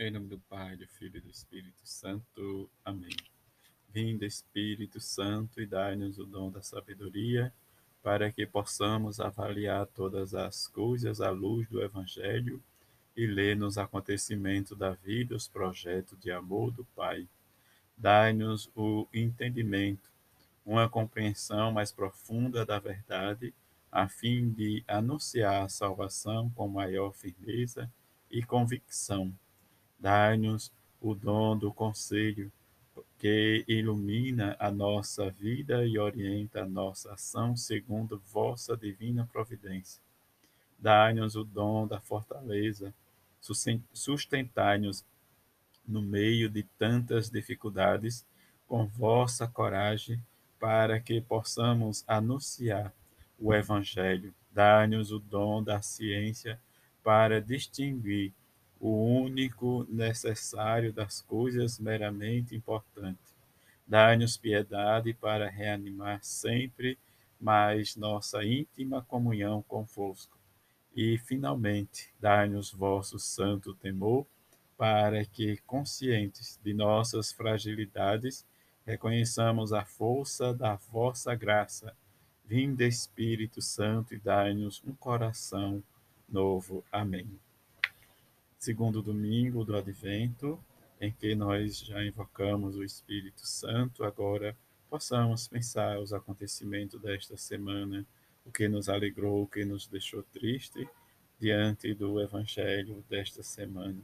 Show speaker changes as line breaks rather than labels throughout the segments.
Em nome do Pai, do Filho e do Espírito Santo. Amém. Vinda, Espírito Santo, e dai-nos o dom da sabedoria, para que possamos avaliar todas as coisas à luz do Evangelho e ler nos acontecimentos da vida os projetos de amor do Pai. Dai-nos o entendimento, uma compreensão mais profunda da verdade, a fim de anunciar a salvação com maior firmeza e convicção Dai-nos o dom do conselho, que ilumina a nossa vida e orienta a nossa ação segundo vossa divina providência. Dai-nos o dom da fortaleza, sustentai-nos no meio de tantas dificuldades com vossa coragem, para que possamos anunciar o Evangelho. Dai-nos o dom da ciência para distinguir o único necessário das coisas meramente importantes. Dai-nos piedade para reanimar sempre mais nossa íntima comunhão convosco. E, finalmente, dai-nos vosso santo temor, para que, conscientes de nossas fragilidades, reconheçamos a força da vossa graça. Vinde, Espírito Santo, e dai-nos um coração novo. Amém segundo domingo do Advento, em que nós já invocamos o Espírito Santo, agora possamos pensar os acontecimentos desta semana, o que nos alegrou, o que nos deixou triste, diante do Evangelho desta semana,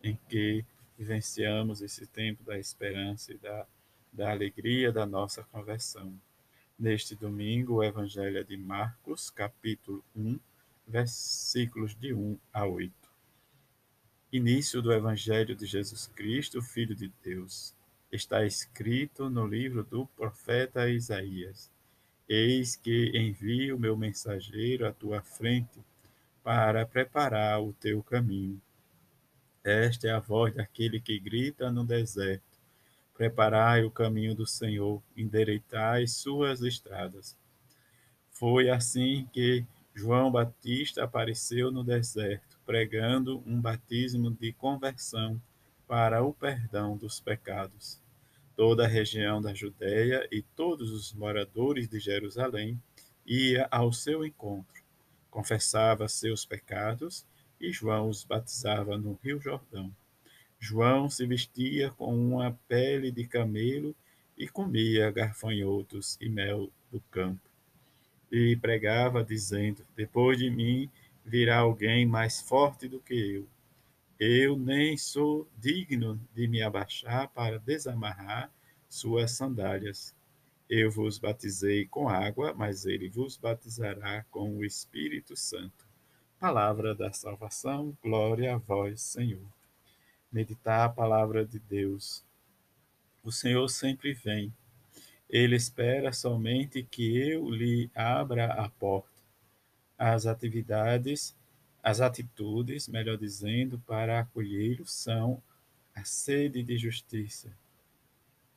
em que vivenciamos esse tempo da esperança e da, da alegria da nossa conversão. Neste domingo, o Evangelho é de Marcos, capítulo 1, versículos de 1 a 8. Início do Evangelho de Jesus Cristo, Filho de Deus. Está escrito no livro do profeta Isaías: Eis que envio meu mensageiro à tua frente para preparar o teu caminho. Esta é a voz daquele que grita no deserto: Preparai o caminho do Senhor, endireitai suas estradas. Foi assim que João Batista apareceu no deserto pregando um batismo de conversão para o perdão dos pecados. Toda a região da Judéia e todos os moradores de Jerusalém ia ao seu encontro, confessava seus pecados e João os batizava no Rio Jordão. João se vestia com uma pele de camelo e comia garfanhotos e mel do campo. E pregava, dizendo: Depois de mim virá alguém mais forte do que eu. Eu nem sou digno de me abaixar para desamarrar suas sandálias. Eu vos batizei com água, mas ele vos batizará com o Espírito Santo. Palavra da salvação, glória a vós, Senhor. Meditar a palavra de Deus. O Senhor sempre vem. Ele espera somente que eu lhe abra a porta as atividades, as atitudes, melhor dizendo, para acolhê-lo são a sede de justiça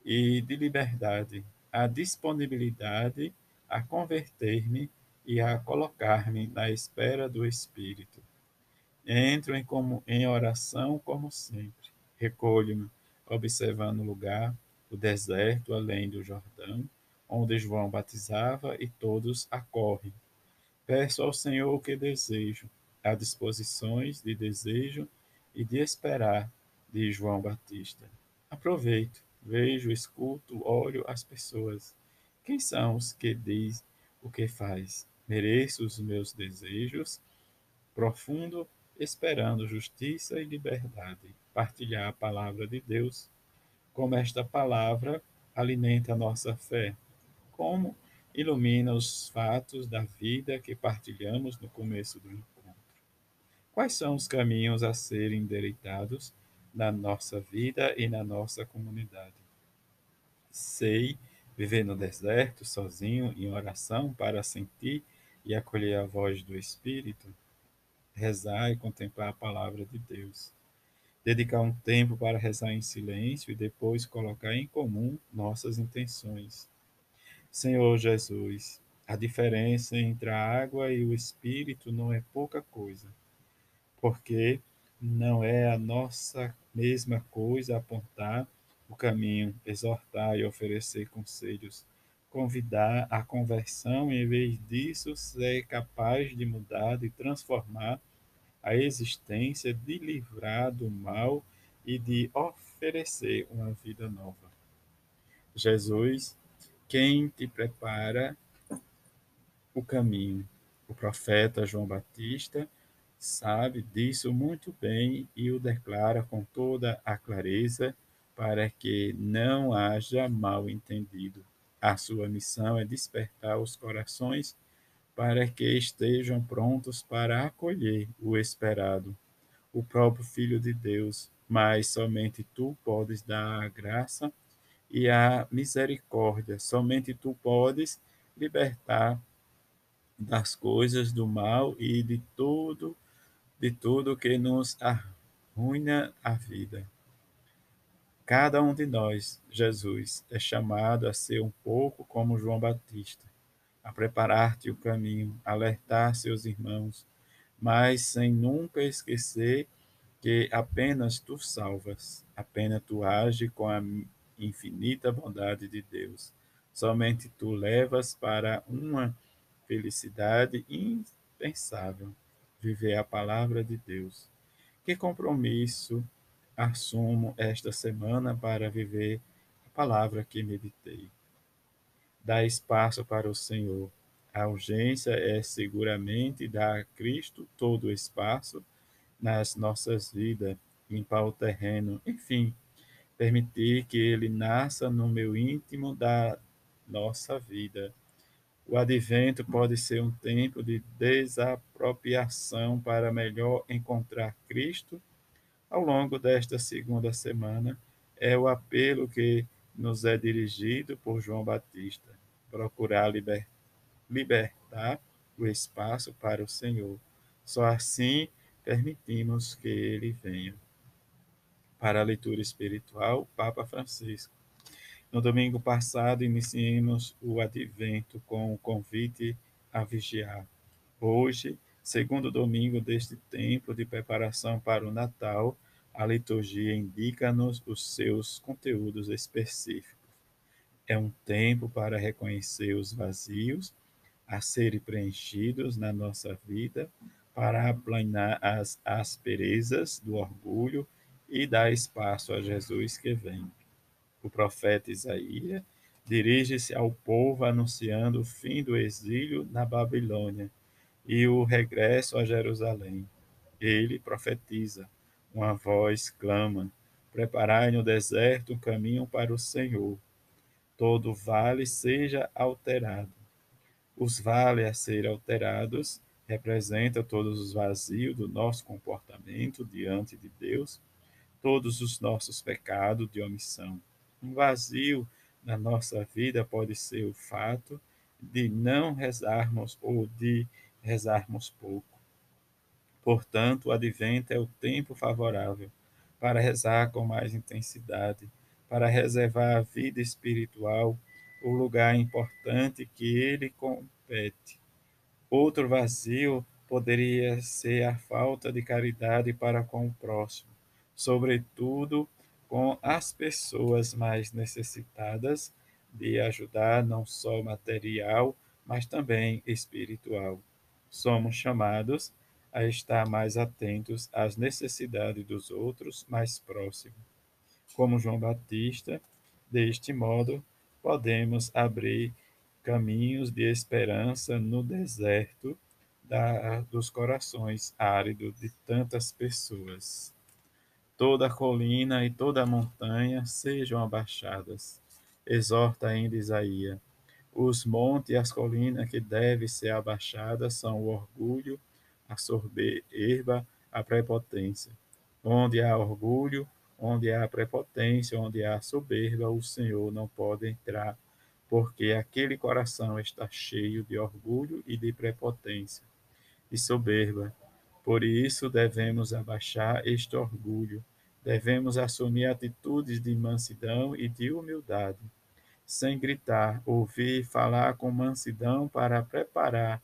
e de liberdade, a disponibilidade a converter-me e a colocar-me na espera do Espírito. Entro em, como, em oração como sempre. Recolho-me, observando o lugar, o deserto além do Jordão, onde João batizava e todos acorrem Peço ao Senhor o que desejo, há disposições de desejo e de esperar, de João Batista. Aproveito, vejo, escuto, olho as pessoas. Quem são os que diz o que faz? Mereço os meus desejos, profundo, esperando justiça e liberdade. Partilhar a palavra de Deus, como esta palavra alimenta a nossa fé, como ilumina os fatos da vida que partilhamos no começo do encontro. Quais são os caminhos a serem endireitados na nossa vida e na nossa comunidade? Sei viver no deserto, sozinho, em oração, para sentir e acolher a voz do Espírito, rezar e contemplar a palavra de Deus. Dedicar um tempo para rezar em silêncio e depois colocar em comum nossas intenções Senhor Jesus, a diferença entre a água e o espírito não é pouca coisa, porque Não é a nossa mesma coisa apontar o caminho, exortar e oferecer conselhos, convidar à conversão, em vez disso, ser capaz de mudar, de transformar a existência, de livrar do mal e de oferecer uma vida nova. Jesus, quem te prepara o caminho. O profeta João Batista sabe disso muito bem e o declara com toda a clareza para que não haja mal entendido. A sua missão é despertar os corações para que estejam prontos para acolher o esperado, o próprio Filho de Deus, mas somente tu podes dar a graça e a misericórdia, somente tu podes libertar das coisas do mal e de tudo de tudo que nos arruina a vida. Cada um de nós, Jesus, é chamado a ser um pouco como João Batista, a preparar-te o caminho, alertar seus irmãos, mas sem nunca esquecer que apenas tu salvas, apenas tu age com a infinita bondade de Deus. Somente tu levas para uma felicidade impensável viver a palavra de Deus. Que compromisso assumo esta semana para viver a palavra que meditei? Dá espaço para o Senhor. A urgência é seguramente dar a Cristo todo o espaço nas nossas vidas, limpar o terreno, enfim, permitir que Ele nasça no meu íntimo da nossa vida o advento pode ser um tempo de desapropriação para melhor encontrar Cristo. Ao longo desta segunda semana, é o apelo que nos é dirigido por João Batista: procurar liber, libertar o espaço para o Senhor. Só assim permitimos que ele venha. Para a leitura espiritual, Papa Francisco. No domingo passado, iniciamos o advento com o convite a vigiar. Hoje, segundo domingo deste tempo de preparação para o Natal, a liturgia indica-nos os seus conteúdos específicos. É um tempo para reconhecer os vazios a serem preenchidos na nossa vida, para aplanar as asperezas do orgulho e dar espaço a Jesus que vem o profeta Isaías, dirige-se ao povo anunciando o fim do exílio na Babilônia e o regresso a Jerusalém. Ele profetiza, uma voz clama: Preparai no deserto um caminho para o Senhor. Todo vale seja alterado. Os vales a ser alterados representam todos os vazios do nosso comportamento diante de Deus, todos os nossos pecados de omissão um vazio na nossa vida pode ser o fato de não rezarmos ou de rezarmos pouco. Portanto, o advento é o tempo favorável para rezar com mais intensidade, para reservar à vida espiritual o lugar importante que ele compete. Outro vazio poderia ser a falta de caridade para com o próximo, sobretudo com as pessoas mais necessitadas de ajudar não só material, mas também espiritual. Somos chamados a estar mais atentos às necessidades dos outros mais próximos. Como João Batista, deste modo, podemos abrir caminhos de esperança no deserto da, dos corações áridos de tantas pessoas toda a colina e toda a montanha sejam abaixadas. Exorta ainda Isaías. Os montes e as colinas que devem ser abaixadas são o orgulho, a soberba, a prepotência. Onde há orgulho, onde há prepotência, onde há soberba, o Senhor não pode entrar, porque aquele coração está cheio de orgulho e de prepotência e soberba. Por isso devemos abaixar este orgulho Devemos assumir atitudes de mansidão e de humildade, sem gritar, ouvir e falar com mansidão para preparar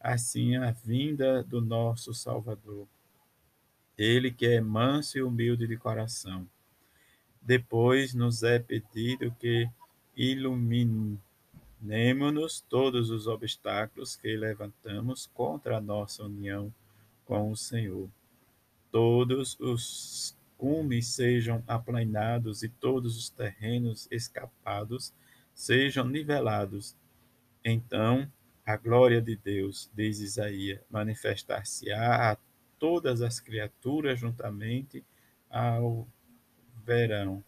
assim a vinda do nosso Salvador. ele que é manso e humilde de coração. Depois nos é pedido que iluminemos todos os obstáculos que levantamos contra a nossa união com o Senhor. Todos os cumes sejam aplanados e todos os terrenos escapados sejam nivelados. Então, a glória de Deus, diz Isaías, manifestar-se-á a todas as criaturas juntamente ao verão.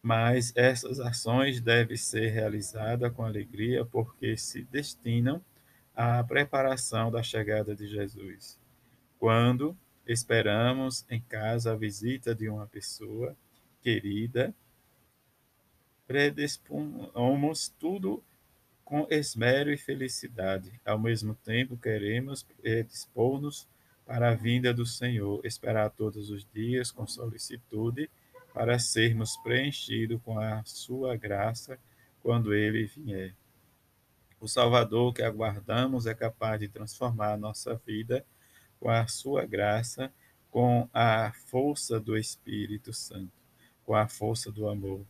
Mas essas ações devem ser realizadas com alegria, porque se destinam à preparação da chegada de Jesus. Quando esperamos em casa a visita de uma pessoa querida, predispomos tudo com esmero e felicidade. Ao mesmo tempo, queremos dispor-nos para a vinda do Senhor, esperar todos os dias com solicitude para sermos preenchidos com a sua graça quando ele vier. O Salvador que aguardamos é capaz de transformar nossa vida com a sua graça, com a força do Espírito Santo, com a força do amor.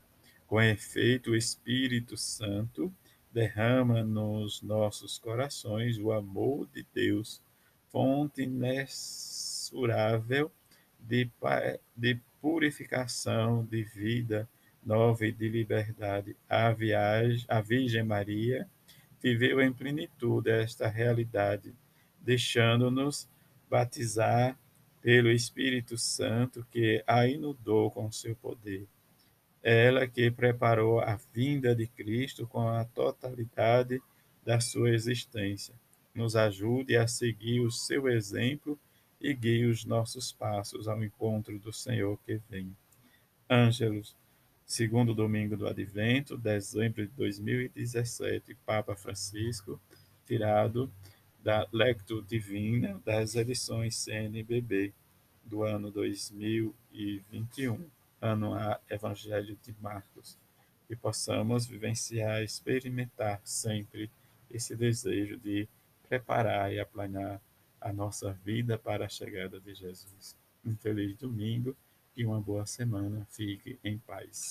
Com efeito, o Espírito Santo derrama nos nossos corações o amor de Deus, fonte imensurável de, de purificação, de vida nova e de liberdade. A, viagem, a Virgem Maria viveu em plenitude esta realidade, deixando-nos batizar pelo Espírito Santo que a inundou com seu poder ela que preparou a vinda de Cristo com a totalidade da sua existência. Nos ajude a seguir o seu exemplo e guie os nossos passos ao encontro do Senhor que vem. Ângelos, segundo domingo do Advento, dezembro de 2017, Papa Francisco, tirado da Lectio Divina das edições CNBB do ano 2021 ano a Evangelho de Marcos, e possamos vivenciar, experimentar sempre esse desejo de preparar e aplanar a nossa vida para a chegada de Jesus. Um feliz domingo e uma boa semana. Fique em paz.